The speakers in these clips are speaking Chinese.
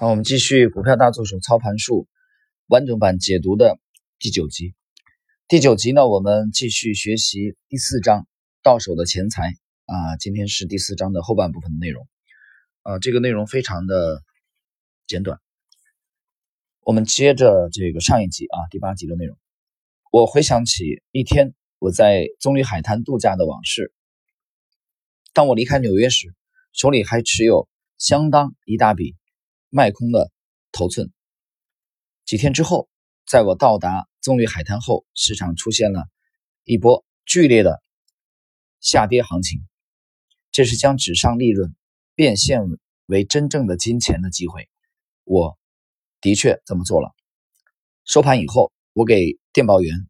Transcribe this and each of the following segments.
好，我们继续股票大作手操盘术完整版解读的第九集。第九集呢，我们继续学习第四章到手的钱财啊。今天是第四章的后半部分的内容啊，这个内容非常的简短。我们接着这个上一集啊，第八集的内容。我回想起一天我在棕榈海滩度假的往事。当我离开纽约时，手里还持有相当一大笔卖空的头寸。几天之后，在我到达棕榈海滩后，市场出现了一波剧烈的下跌行情。这是将纸上利润变现为真正的金钱的机会。我的确这么做了。收盘以后，我给电报员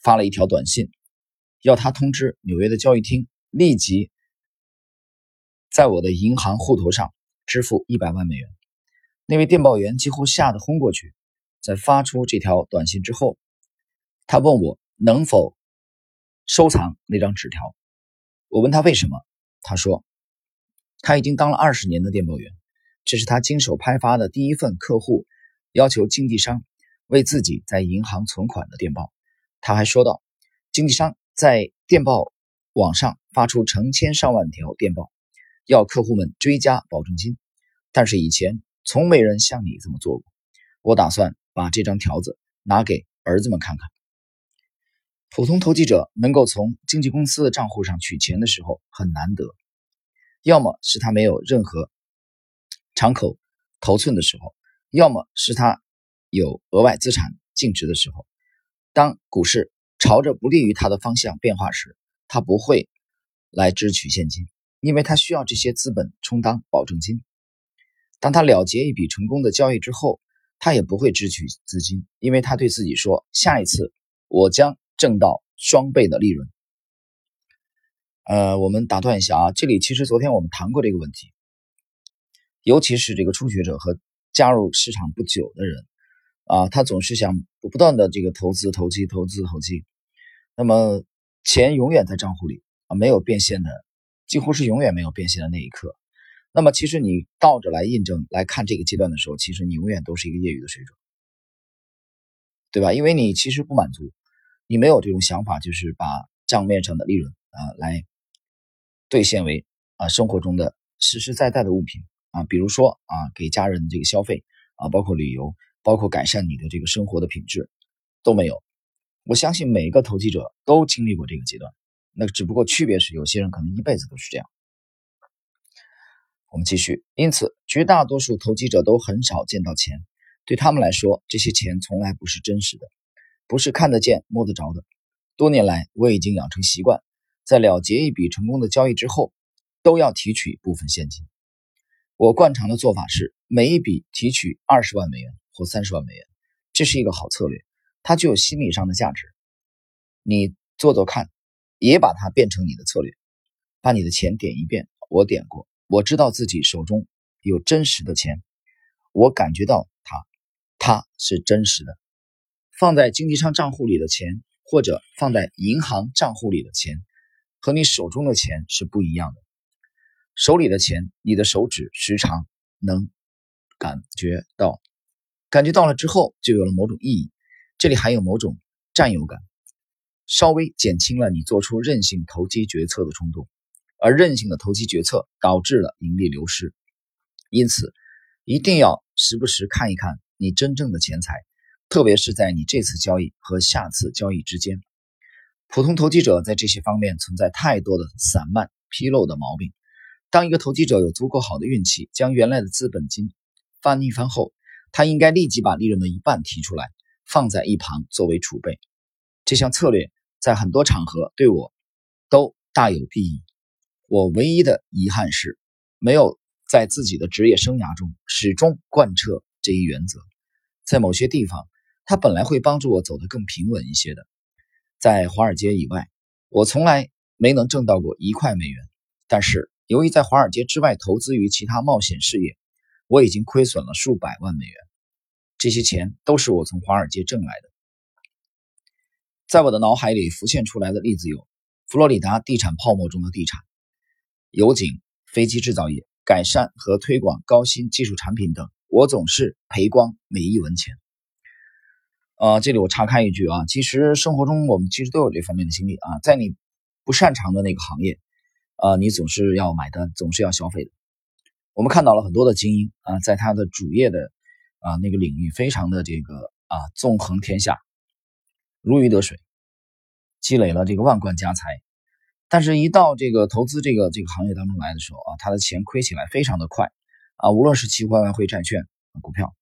发了一条短信，要他通知纽约的交易厅立即。在我的银行户头上支付一百万美元，那位电报员几乎吓得昏过去。在发出这条短信之后，他问我能否收藏那张纸条。我问他为什么，他说他已经当了二十年的电报员，这是他经手拍发的第一份客户要求经纪商为自己在银行存款的电报。他还说道，经纪商在电报网上发出成千上万条电报。要客户们追加保证金，但是以前从没人像你这么做过。我打算把这张条子拿给儿子们看看。普通投机者能够从经纪公司的账户上取钱的时候很难得，要么是他没有任何敞口头寸的时候，要么是他有额外资产净值的时候。当股市朝着不利于他的方向变化时，他不会来支取现金。因为他需要这些资本充当保证金。当他了结一笔成功的交易之后，他也不会支取资金，因为他对自己说：“下一次我将挣到双倍的利润。”呃，我们打断一下啊，这里其实昨天我们谈过这个问题，尤其是这个初学者和加入市场不久的人啊，他总是想不断的这个投资、投机、投资、投机，那么钱永远在账户里啊，没有变现的。几乎是永远没有变现的那一刻。那么，其实你倒着来印证来看这个阶段的时候，其实你永远都是一个业余的水准，对吧？因为你其实不满足，你没有这种想法，就是把账面上的利润啊来兑现为啊生活中的实实在在的物品啊，比如说啊给家人这个消费啊，包括旅游，包括改善你的这个生活的品质都没有。我相信每一个投机者都经历过这个阶段。那只不过区别是，有些人可能一辈子都是这样。我们继续，因此绝大多数投机者都很少见到钱，对他们来说，这些钱从来不是真实的，不是看得见、摸得着的。多年来，我已经养成习惯，在了结一笔成功的交易之后，都要提取部分现金。我惯常的做法是，每一笔提取二十万美元或三十万美元，这是一个好策略，它具有心理上的价值。你做做看。也把它变成你的策略，把你的钱点一遍。我点过，我知道自己手中有真实的钱，我感觉到它，它是真实的。放在经纪商账户里的钱，或者放在银行账户里的钱，和你手中的钱是不一样的。手里的钱，你的手指时常能感觉到，感觉到了之后，就有了某种意义。这里还有某种占有感。稍微减轻了你做出任性投机决策的冲动，而任性的投机决策导致了盈利流失。因此，一定要时不时看一看你真正的钱财，特别是在你这次交易和下次交易之间。普通投机者在这些方面存在太多的散漫、纰漏的毛病。当一个投机者有足够好的运气，将原来的资本金翻一番后，他应该立即把利润的一半提出来，放在一旁作为储备。这项策略。在很多场合对我都大有裨益。我唯一的遗憾是，没有在自己的职业生涯中始终贯彻这一原则。在某些地方，它本来会帮助我走得更平稳一些的。在华尔街以外，我从来没能挣到过一块美元。但是，由于在华尔街之外投资于其他冒险事业，我已经亏损了数百万美元。这些钱都是我从华尔街挣来的。在我的脑海里浮现出来的例子有：佛罗里达地产泡沫中的地产、油井、飞机制造业、改善和推广高新技术产品等我总是赔光每一文钱。呃，这里我插开一句啊，其实生活中我们其实都有这方面的经历啊，在你不擅长的那个行业，啊，你总是要买单，总是要消费的。我们看到了很多的精英啊，在他的主业的啊那个领域非常的这个啊纵横天下，如鱼得水，积累了这个万贯家财。但是，一到这个投资这个这个行业当中来的时候啊，他的钱亏起来非常的快啊，无论是期货、外汇、债券、股票，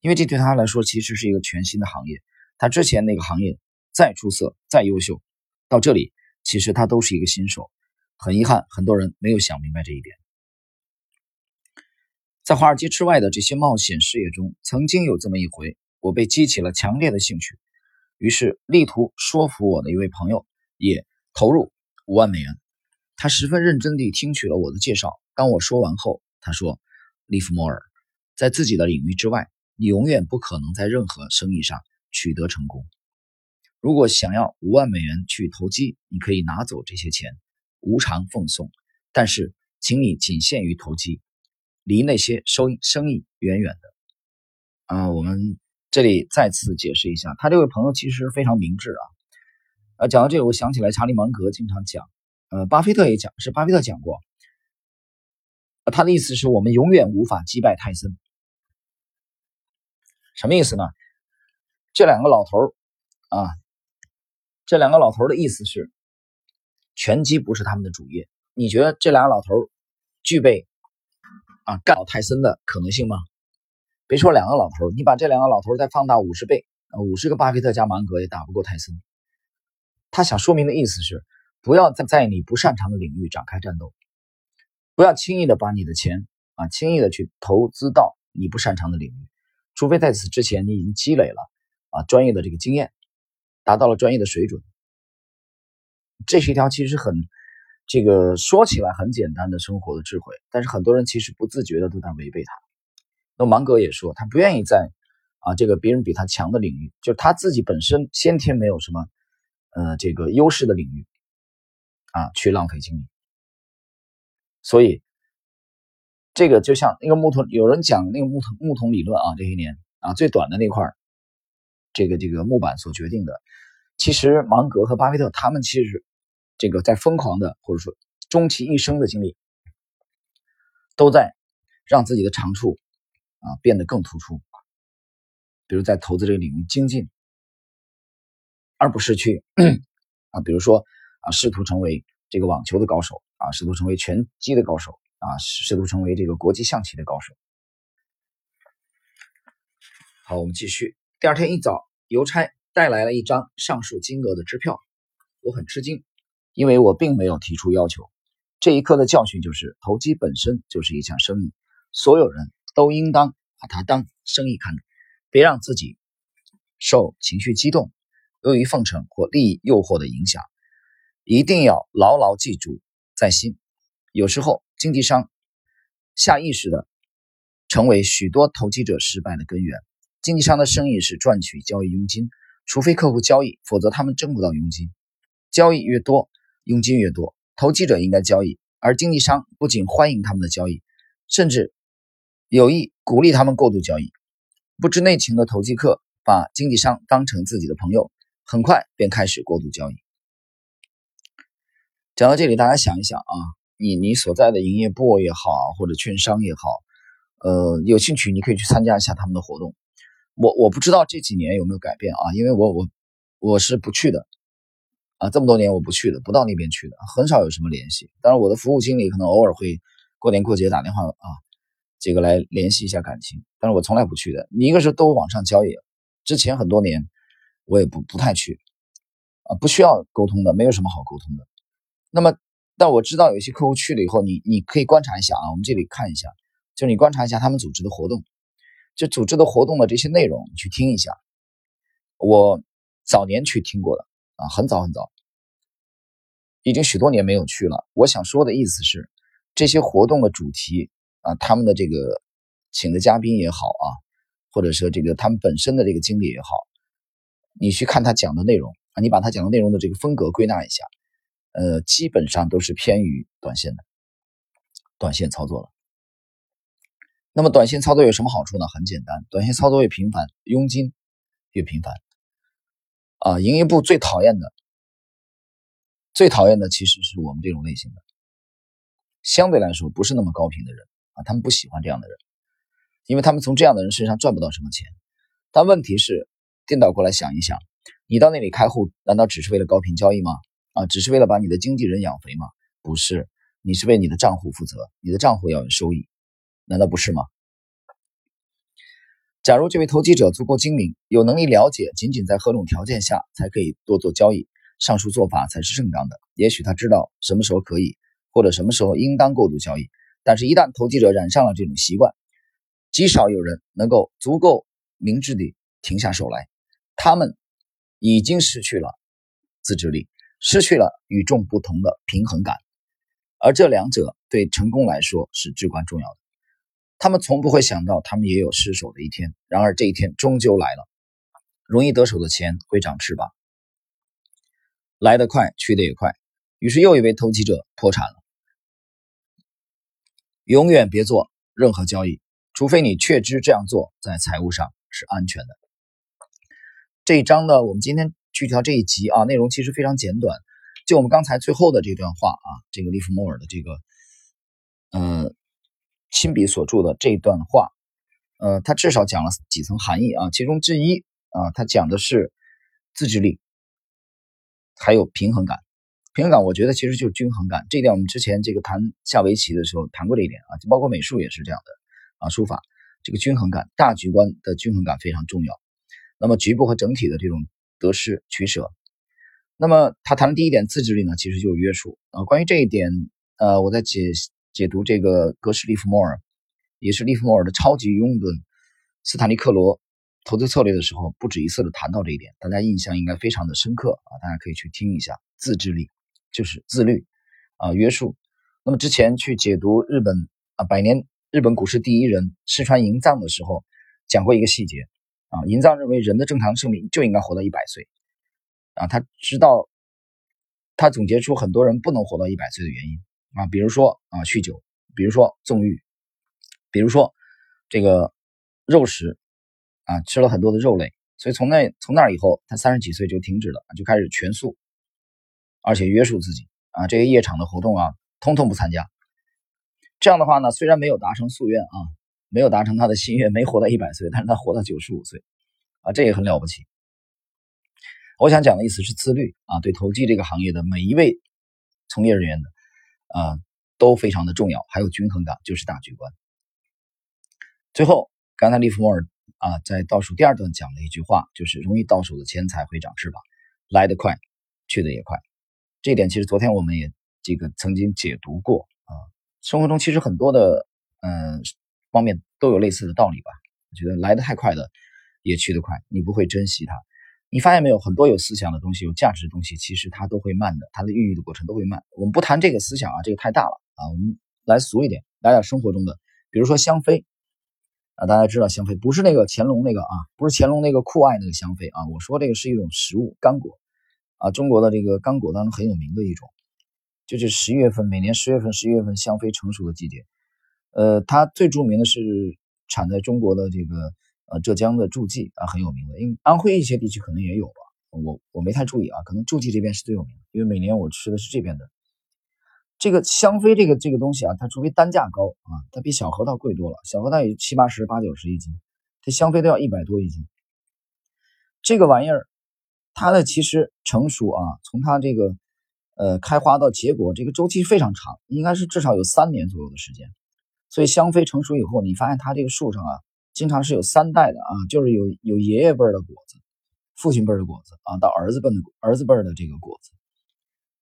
因为这对他来说其实是一个全新的行业。他之前那个行业再出色、再优秀，到这里其实他都是一个新手。很遗憾，很多人没有想明白这一点。在华尔街之外的这些冒险事业中，曾经有这么一回，我被激起了强烈的兴趣，于是力图说服我的一位朋友也投入。五万美元，他十分认真地听取了我的介绍。当我说完后，他说：“利弗莫尔，在自己的领域之外，你永远不可能在任何生意上取得成功。如果想要五万美元去投机，你可以拿走这些钱，无偿奉送。但是，请你仅限于投机，离那些收生意远远的。”啊，我们这里再次解释一下，他这位朋友其实非常明智啊。呃，讲到这个，我想起来查理芒格经常讲，呃，巴菲特也讲，是巴菲特讲过，他的意思是我们永远无法击败泰森，什么意思呢？这两个老头啊，这两个老头的意思是，拳击不是他们的主业。你觉得这俩老头具备啊干倒泰森的可能性吗？别说两个老头，你把这两个老头再放大五十倍，五十个巴菲特加芒格也打不过泰森。他想说明的意思是，不要在在你不擅长的领域展开战斗，不要轻易的把你的钱啊轻易的去投资到你不擅长的领域，除非在此之前你已经积累了啊专业的这个经验，达到了专业的水准。这是一条其实很这个说起来很简单的生活的智慧，但是很多人其实不自觉的都在违背它。那芒格也说，他不愿意在啊这个别人比他强的领域，就是他自己本身先天没有什么。呃，这个优势的领域啊，去浪费精力，所以这个就像那个木桶，有人讲那个木桶木桶理论啊，这些年啊，最短的那块这个这个木板所决定的，其实芒格和巴菲特他们其实这个在疯狂的或者说终其一生的经历，都在让自己的长处啊变得更突出，比如在投资这个领域精进。而不是去啊，比如说啊，试图成为这个网球的高手啊，试图成为拳击的高手啊，试图成为这个国际象棋的高手。好，我们继续。第二天一早，邮差带来了一张上述金额的支票，我很吃惊，因为我并没有提出要求。这一刻的教训就是，投机本身就是一项生意，所有人都应当把它当生意看，别让自己受情绪激动。由于奉承或利益诱惑的影响，一定要牢牢记住在心。有时候，经纪商下意识的成为许多投机者失败的根源。经纪商的生意是赚取交易佣金，除非客户交易，否则他们挣不到佣金。交易越多，佣金越多。投机者应该交易，而经纪商不仅欢迎他们的交易，甚至有意鼓励他们过度交易。不知内情的投机客把经纪商当成自己的朋友。很快便开始过度交易。讲到这里，大家想一想啊，你你所在的营业部也好，或者券商也好，呃，有兴趣你可以去参加一下他们的活动。我我不知道这几年有没有改变啊，因为我我我是不去的啊，这么多年我不去的，不到那边去的，很少有什么联系。当然，我的服务经理可能偶尔会过年过节打电话啊，这个来联系一下感情，但是我从来不去的。你一个是都网上交易，之前很多年。我也不不太去，啊，不需要沟通的，没有什么好沟通的。那么，但我知道有些客户去了以后，你你可以观察一下啊，我们这里看一下，就你观察一下他们组织的活动，就组织的活动的这些内容，你去听一下。我早年去听过的啊，很早很早，已经许多年没有去了。我想说的意思是，这些活动的主题啊，他们的这个请的嘉宾也好啊，或者说这个他们本身的这个经历也好。你去看他讲的内容啊，你把他讲的内容的这个风格归纳一下，呃，基本上都是偏于短线的，短线操作了。那么短线操作有什么好处呢？很简单，短线操作越频繁，佣金越频繁。啊，营业部最讨厌的，最讨厌的其实是我们这种类型的，相对来说不是那么高频的人啊，他们不喜欢这样的人，因为他们从这样的人身上赚不到什么钱。但问题是，颠倒过来想一想，你到那里开户，难道只是为了高频交易吗？啊，只是为了把你的经纪人养肥吗？不是，你是为你的账户负责，你的账户要有收益，难道不是吗？假如这位投机者足够精明，有能力了解仅仅在何种条件下才可以多做交易，上述做法才是正当的。也许他知道什么时候可以，或者什么时候应当过度交易。但是，一旦投机者染上了这种习惯，极少有人能够足够明智地停下手来。他们已经失去了自制力。失去了与众不同的平衡感，而这两者对成功来说是至关重要的。他们从不会想到，他们也有失手的一天。然而，这一天终究来了。容易得手的钱会长翅膀，来得快，去得也快。于是，又一位投机者破产了。永远别做任何交易，除非你确知这样做在财务上是安全的。这一章呢，我们今天。具体到这一集啊，内容其实非常简短。就我们刚才最后的这段话啊，这个利弗莫尔的这个，呃，亲笔所著的这段话，呃，他至少讲了几层含义啊。其中之一啊，他讲的是自制力，还有平衡感。平衡感，我觉得其实就是均衡感。这一点我们之前这个谈下围棋的时候谈过这一点啊，就包括美术也是这样的啊，书法这个均衡感，大局观的均衡感非常重要。那么局部和整体的这种。得失取舍，那么他谈的第一点自制力呢，其实就是约束啊。关于这一点，呃，我在解解读这个格式利弗莫尔，也是利弗莫尔的超级拥趸斯坦利克罗投资策略的时候，不止一次的谈到这一点，大家印象应该非常的深刻啊。大家可以去听一下，自制力就是自律啊，约束。那么之前去解读日本啊百年日本股市第一人石川银藏的时候，讲过一个细节。啊，银藏认为人的正常寿命就应该活到一百岁，啊，他知道，他总结出很多人不能活到一百岁的原因啊，比如说啊酗酒，比如说纵欲，比如说这个肉食啊吃了很多的肉类，所以从那从那以后，他三十几岁就停止了，就开始全素，而且约束自己啊，这些夜场的活动啊，通通不参加。这样的话呢，虽然没有达成夙愿啊。没有达成他的心愿，没活到一百岁，但是他活到九十五岁，啊，这也很了不起。我想讲的意思是自律啊，对投机这个行业的每一位从业人员的啊都非常的重要。还有均衡感，就是大局观。最后，刚才利弗莫尔啊在倒数第二段讲了一句话，就是容易到手的钱财会长翅膀，来得快，去得也快。这一点其实昨天我们也这个曾经解读过啊，生活中其实很多的嗯。方面都有类似的道理吧？我觉得来的太快的，也去得快，你不会珍惜它。你发现没有？很多有思想的东西、有价值的东西，其实它都会慢的，它的孕育的过程都会慢。我们不谈这个思想啊，这个太大了啊。我们来俗一点，来点生活中的，比如说香妃啊，大家知道香妃不是那个乾隆那个啊，不是乾隆那个酷爱那个香妃啊。我说这个是一种食物，干果啊，中国的这个干果当中很有名的一种，就是十一月份，每年十月份、十一月份香妃成熟的季节。呃，它最著名的是产在中国的这个呃浙江的诸暨啊，很有名的。因为安徽一些地区可能也有吧，我我没太注意啊，可能诸暨这边是最有名的，因为每年我吃的是这边的这个香妃这个这个东西啊，它除非单价高啊，它比小核桃贵多了，小核桃也七八十、八九十一斤，这香妃都要一百多一斤。这个玩意儿，它的其实成熟啊，从它这个呃开花到结果，这个周期非常长，应该是至少有三年左右的时间。所以香妃成熟以后，你发现它这个树上啊，经常是有三代的啊，就是有有爷爷辈的果子，父亲辈的果子啊，到儿子辈的儿子辈的这个果子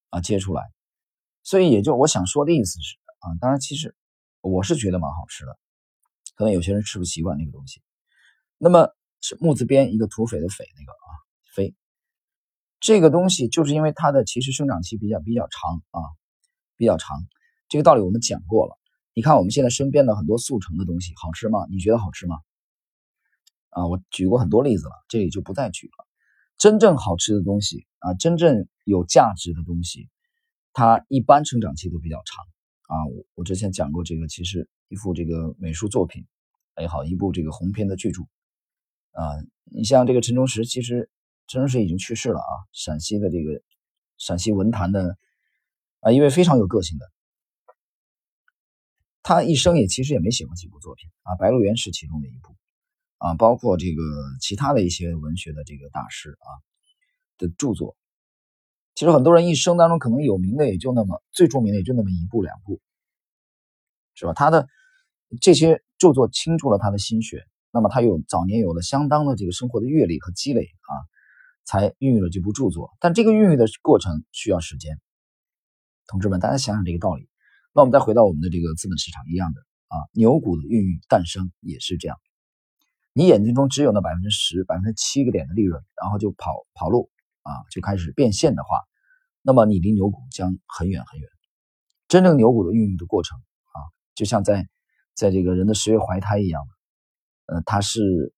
啊结出来。所以也就我想说的意思是啊，当然其实我是觉得蛮好吃的，可能有些人吃不习惯那个东西。那么是木字边一个土匪的匪那个啊飞，这个东西就是因为它的其实生长期比较比较长啊，比较长。这个道理我们讲过了。你看我们现在身边的很多速成的东西，好吃吗？你觉得好吃吗？啊，我举过很多例子了，这里就不再举了。真正好吃的东西啊，真正有价值的东西，它一般成长期都比较长啊。我我之前讲过这个，其实一幅这个美术作品也好，一部这个鸿篇的巨著啊。你像这个陈忠实，其实陈忠实已经去世了啊，陕西的这个陕西文坛的啊一位非常有个性的，他一生也其实也没写过几部作品啊，《白鹿原》是其中的一部啊，包括这个其他的一些文学的这个大师啊的著作。其实很多人一生当中可能有名的也就那么最著名的也就那么一部两部，是吧？他的这些著作倾注了他的心血，那么他有早年有了相当的这个生活的阅历和积累啊，才孕育了这部著作。但这个孕育的过程需要时间，同志们，大家想想这个道理。那我们再回到我们的这个资本市场一样的啊，牛股的孕育诞生也是这样。你眼睛中只有那百分之十、百分之七个点的利润，然后就跑跑路。啊，就开始变现的话，那么你离牛股将很远很远。真正牛股的孕育的过程啊，就像在在这个人的十月怀胎一样，呃，它是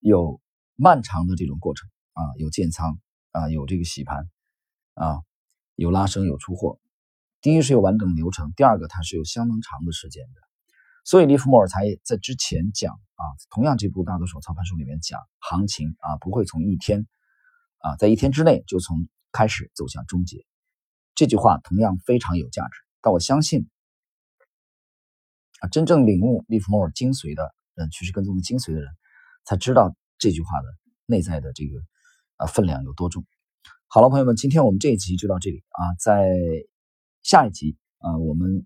有漫长的这种过程啊，有建仓啊，有这个洗盘啊，有拉升有出货。第一是有完整的流程，第二个它是有相当长的时间的。所以利弗莫尔才在之前讲啊，同样这部大多手操盘书里面讲，行情啊不会从一天。啊，在一天之内就从开始走向终结，这句话同样非常有价值。但我相信，啊，真正领悟利弗莫尔精髓的人，趋势跟踪的精髓的人，才知道这句话的内在的这个啊分量有多重。好了，朋友们，今天我们这一集就到这里啊，在下一集啊，我们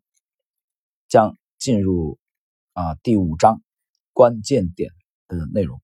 将进入啊第五章关键点的内容。